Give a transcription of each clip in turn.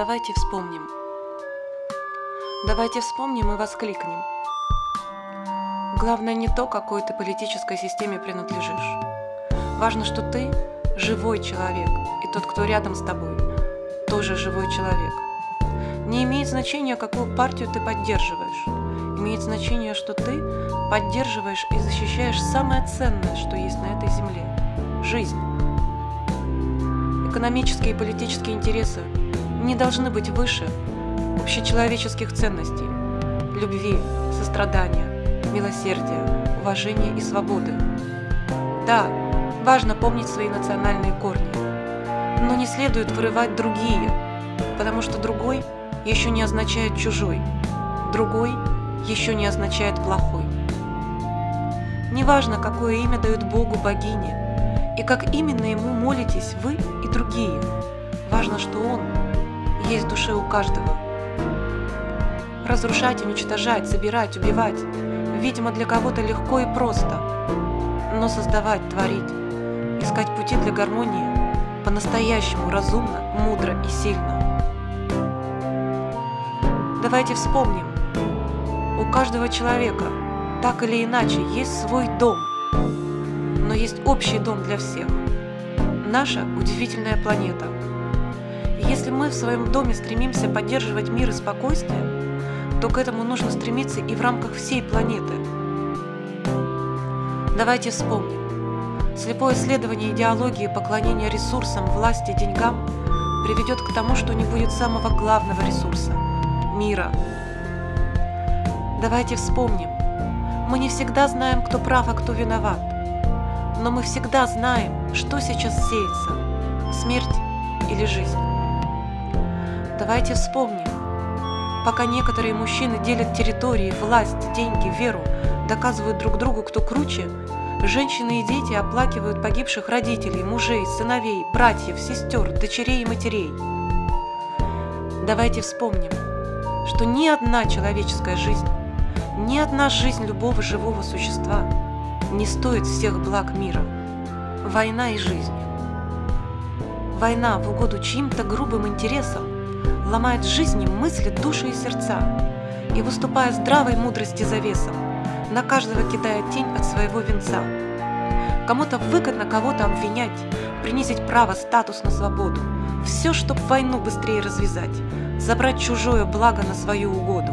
Давайте вспомним. Давайте вспомним и воскликнем. Главное не то, какой ты политической системе принадлежишь. Важно, что ты живой человек, и тот, кто рядом с тобой, тоже живой человек. Не имеет значения, какую партию ты поддерживаешь. Имеет значение, что ты поддерживаешь и защищаешь самое ценное, что есть на этой земле – жизнь. Экономические и политические интересы не должны быть выше общечеловеческих ценностей – любви, сострадания, милосердия, уважения и свободы. Да, важно помнить свои национальные корни, но не следует вырывать другие, потому что другой еще не означает чужой, другой еще не означает плохой. Неважно, какое имя дают Богу богине, и как именно ему молитесь вы и другие, важно, что Он есть в душе у каждого. Разрушать, уничтожать, забирать, убивать, видимо, для кого-то легко и просто, но создавать, творить, искать пути для гармонии по-настоящему разумно, мудро и сильно. Давайте вспомним, у каждого человека – так или иначе, есть свой дом, но есть общий дом для всех. Наша удивительная планета. Если мы в своем доме стремимся поддерживать мир и спокойствие, то к этому нужно стремиться и в рамках всей планеты. Давайте вспомним. Слепое исследование идеологии поклонения ресурсам, власти, деньгам приведет к тому, что не будет самого главного ресурса – мира. Давайте вспомним, мы не всегда знаем, кто прав, а кто виноват. Но мы всегда знаем, что сейчас сеется – смерть или жизнь. Давайте вспомним, пока некоторые мужчины делят территории, власть, деньги, веру, доказывают друг другу, кто круче, женщины и дети оплакивают погибших родителей, мужей, сыновей, братьев, сестер, дочерей и матерей. Давайте вспомним, что ни одна человеческая жизнь ни одна жизнь любого живого существа не стоит всех благ мира. Война и жизнь. Война в угоду чьим-то грубым интересам ломает жизни, мысли, души и сердца, и, выступая здравой мудрости завесом, на каждого кидает тень от своего венца. Кому-то выгодно кого-то обвинять, принизить право, статус на свободу, все, чтобы войну быстрее развязать, забрать чужое благо на свою угоду.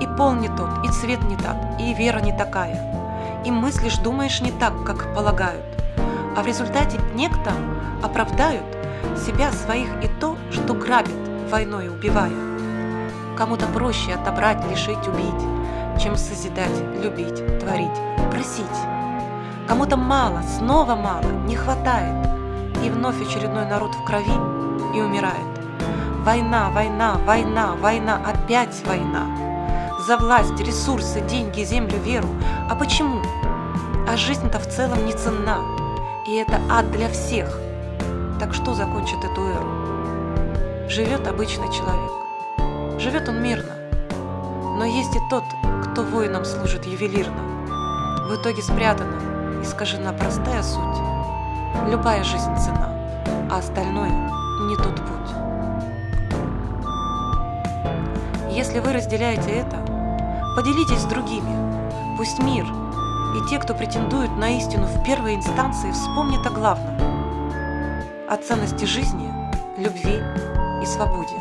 И пол не тот, и цвет не так, и вера не такая. И мыслишь, думаешь не так, как полагают. А в результате некто оправдают себя, своих и то, что грабит, войной убивая. Кому-то проще отобрать, лишить, убить, чем созидать, любить, творить, просить. Кому-то мало, снова мало, не хватает. И вновь очередной народ в крови и умирает. Война, война, война, война, опять война за власть, ресурсы, деньги, землю, веру. А почему? А жизнь-то в целом не ценна. И это ад для всех. Так что закончит эту эру? Живет обычный человек. Живет он мирно. Но есть и тот, кто воинам служит ювелирно. В итоге спрятана, искажена простая суть. Любая жизнь цена, а остальное не тот путь. Если вы разделяете это, Поделитесь с другими. Пусть мир и те, кто претендует на истину в первой инстанции, вспомнят о главном – о ценности жизни, любви и свободе.